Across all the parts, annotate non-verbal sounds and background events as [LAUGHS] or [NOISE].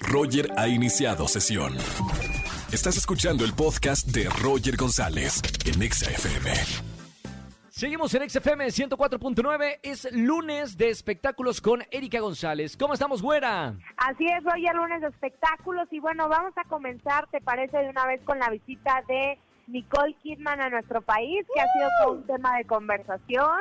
Roger ha iniciado sesión. Estás escuchando el podcast de Roger González en Exa FM. Seguimos en XFM 104.9. Es lunes de espectáculos con Erika González. ¿Cómo estamos, güera? Así es, hoy es lunes de espectáculos y bueno, vamos a comenzar, ¿te parece de una vez con la visita de Nicole Kidman a nuestro país, que ha sido todo un tema de conversación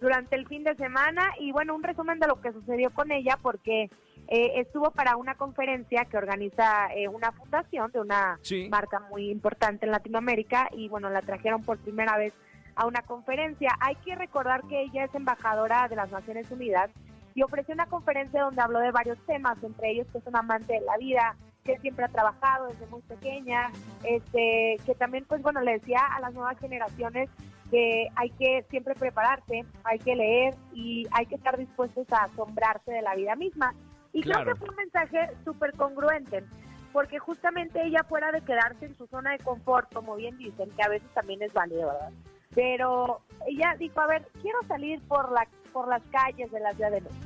durante el fin de semana y bueno, un resumen de lo que sucedió con ella porque eh, estuvo para una conferencia que organiza eh, una fundación de una Sí. marca muy importante en Latinoamérica y bueno, la trajeron por primera vez a una conferencia. Hay que recordar que ella es embajadora de las Naciones Unidas y ofreció una conferencia donde habló de varios temas, entre ellos que es un amante de la vida, que siempre ha trabajado desde muy pequeña, este, que también, pues bueno, le decía a las nuevas generaciones que hay que siempre prepararse, hay que leer y hay que estar dispuestos a asombrarse de la vida misma. Y Claro. creo que fue un mensaje súper congruente, porque justamente ella fuera de quedarse en su zona de confort, como bien dicen, que a veces también es válido, ¿verdad? Pero ella dijo, a ver, quiero salir por, la, por las calles de la Ciudad de México.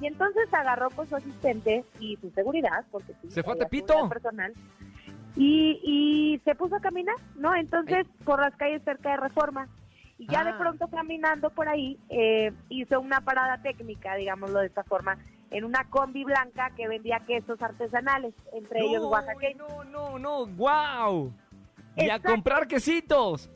Y entonces agarró con su asistente y su seguridad, porque sí, ¿Se fue a Tepito? personal, y, y se puso a caminar, ¿no? Entonces, por las calles cerca de Reforma. Y ya de Ah. pronto caminando por ahí, eh, hizo una parada técnica, digámoslo de esta forma, en una combi blanca que vendía quesos artesanales, entre ellos no, oaxaqueños. no, no, no, wow. Y a comprar quesitos.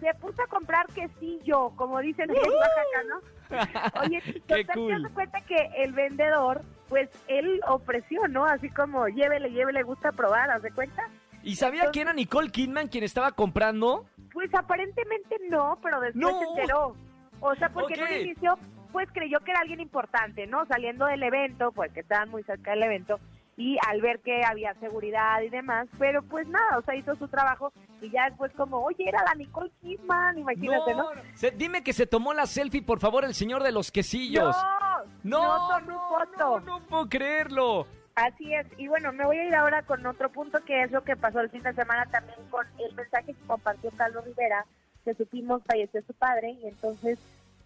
Se puso a comprar quesillo, como dicen en Oaxaca, ¿no? [LAUGHS] Oye, te cool. das cuenta que el vendedor, pues él ofreció, ¿no? Así como llévele, llévele, gusta probar, ¿haz de cuenta? ¿Y sabía que era Nicole Kidman quien estaba comprando? Pues aparentemente no, pero después No. se enteró. O sea, porque en un inicio, pues creyó que era alguien importante, ¿no? Saliendo del evento, pues que estaban muy cerca del evento, y al ver que había seguridad y demás, pero pues nada, o sea, hizo su trabajo y ya después como, oye, era la Nicole Kidman, imagínate, ¿no? Se- dime que se tomó la selfie, por favor, el señor de los quesillos. No, no, tomé no, foto. no, no puedo creerlo. Así es, y bueno, me voy a ir ahora con otro punto que es lo que pasó el fin de semana también con el mensaje que compartió Carlos Rivera, que supimos falleció su padre, y entonces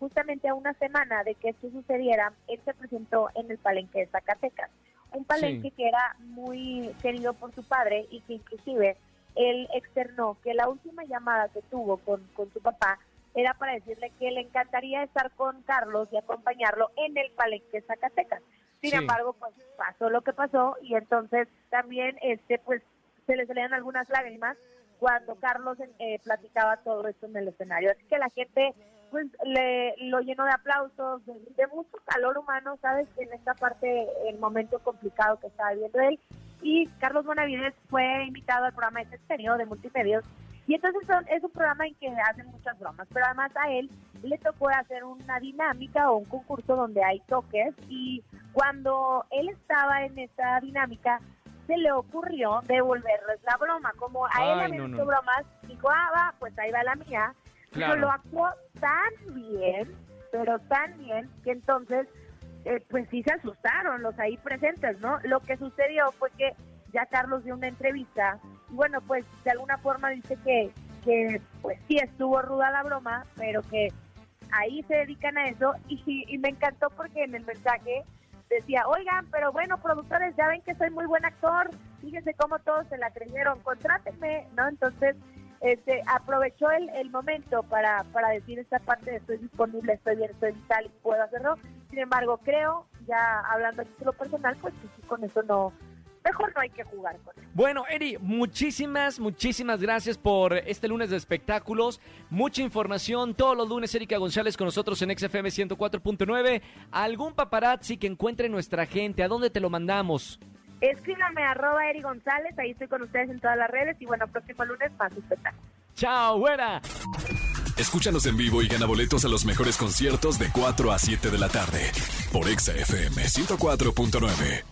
justamente a una semana de que esto sucediera, él se presentó en el palenque de Zacatecas, un palenque Sí. que era muy querido por su padre y que inclusive él externó que la última llamada que tuvo con, con su papá era para decirle que le encantaría estar con Carlos y acompañarlo en el palenque de Zacatecas. Sin Sí. embargo, pues pasó lo que pasó y entonces también este pues se le salían algunas lágrimas cuando Carlos eh, platicaba todo esto en el escenario. Así que la gente pues le lo llenó de aplausos, de, de mucho calor humano, ¿sabes? En esta parte, el momento complicado que estaba viviendo él. Y Carlos Bonavides fue invitado al programa de Estéreo de Multimedios. Y entonces son- es un programa en que hacen muchas bromas, pero además a él le tocó hacer una dinámica o un concurso donde hay toques y cuando él estaba en esta dinámica se le ocurrió devolverles la broma, como a él Ay, habían no, hecho no. bromas, dijo, ah, va, pues ahí va la mía, Lo actuó tan bien, pero tan bien, que entonces, eh, pues sí se asustaron los ahí presentes, ¿no? Lo que sucedió fue que ya Carlos dio una entrevista, y bueno, pues de alguna forma dice que, que pues sí estuvo ruda la broma, pero que ahí se dedican a eso, y, y me encantó porque en el mensaje decía, oigan, pero bueno, productores, ya ven que soy muy buen actor, fíjense cómo todos se la creyeron, contrátenme, ¿no? Entonces, este, aprovechó el, el momento para, para decir esta parte estoy disponible, estoy bien, estoy vital y puedo hacerlo. Sin embargo, creo, ya hablando a título personal, pues que sí, con eso no, mejor no hay que jugar con eso. Bueno, Eri, muchísimas, muchísimas gracias por este lunes de espectáculos. Mucha información. Todos los lunes, Erika González con nosotros en XFM 104.9. ¿Algún paparazzi que encuentre nuestra gente? ¿A dónde te lo mandamos? Escríbanme arroba Eri González, ahí estoy con ustedes en todas las redes y bueno, próximo lunes más espectáculo. ¡Chao, güera! Escúchanos en vivo y gana boletos a los mejores conciertos de 4 a 7 de la tarde por Exa FM 104.9.